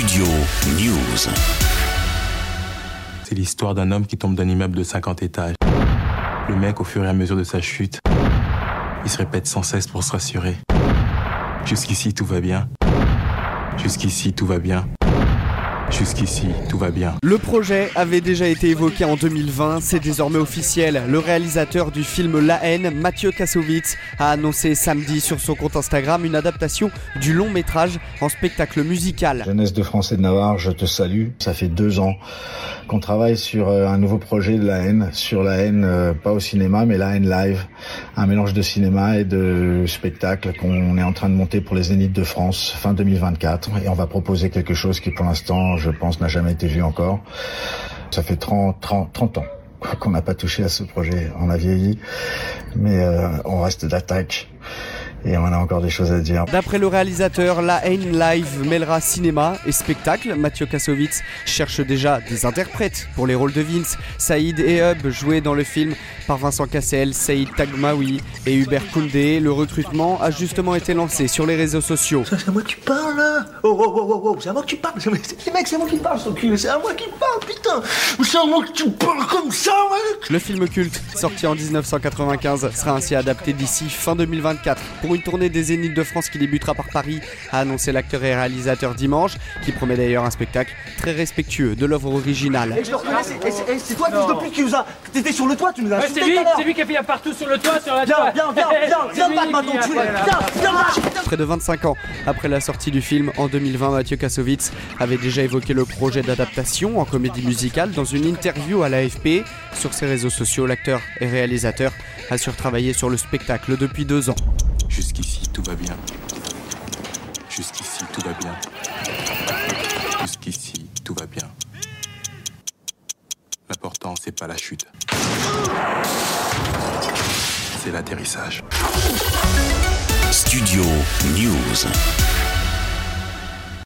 Studio News. C'est l'histoire d'un homme qui tombe d'un immeuble de 50 étages. Le mec, au fur et à mesure de sa chute, il se répète sans cesse pour se rassurer. Jusqu'ici, tout va bien. Jusqu'ici, tout va bien. Jusqu'ici, tout va bien. Le projet avait déjà été évoqué en 2020, c'est désormais officiel. Le réalisateur du film La haine, Mathieu Kassovitz, a annoncé samedi sur son compte Instagram une adaptation du long métrage en spectacle musical. Jeunesse de France et de Navarre, je te salue. Ça fait deux ans qu'on travaille sur euh, un nouveau projet de La haine, sur La haine, euh, pas au cinéma, mais La haine live, un mélange de cinéma et de spectacle qu'on est en train de monter pour les Zéniths de France fin 2024. Et on va proposer quelque chose qui pour l'instant je pense, n'a jamais été vu encore. Ça fait 30, 30, 30 ans qu'on n'a pas touché à ce projet. On a vieilli, mais euh, on reste d'attaque et on a encore des choses à dire. D'après le réalisateur, la haine live mêlera cinéma et spectacle. Mathieu Kassovitz cherche déjà des interprètes pour les rôles de Vince, Saïd et Hub joués dans le film par Vincent Cassel, Saïd Tagmaoui et Hubert Koundé. Le recrutement a justement été lancé sur les réseaux sociaux. C'est à moi que tu parles là Oh oh oh oh, oh c'est à moi que tu parles Les mecs, c'est à moi qui parle, son cul, c'est à moi qui parle, putain C'est à moi que tu parles comme ça, mec Le film culte, sorti en 1995, sera ainsi adapté d'ici fin 2024 pour une tournée des Zéniths de France qui débutera par Paris, a annoncé l'acteur et réalisateur dimanche, qui promet d'ailleurs un spectacle très respectueux de l'œuvre originale. Et je le reconnais, c'est- toi, fils de pute, qui nous a. T'étais sur le toit, tu nous as Ouais, c'est lui, c'est lui qui a fait partout sur le toit, sur la Viens, toit. viens, viens, viens, viens, maintenant, tu voilà. Viens, viens, back. Près de 25 ans après la sortie du film, en 2020, Mathieu Kassovitz avait déjà évoqué le projet d'adaptation en comédie musicale dans une interview à l'AFP. Sur ses réseaux sociaux, l'acteur et réalisateur assure travailler sur le spectacle depuis deux ans. Jusqu'ici, tout va bien. Jusqu'ici, tout va bien. Jusqu'ici, tout va bien. L'important, c'est pas la chute. C'est l'atterrissage. Studio News.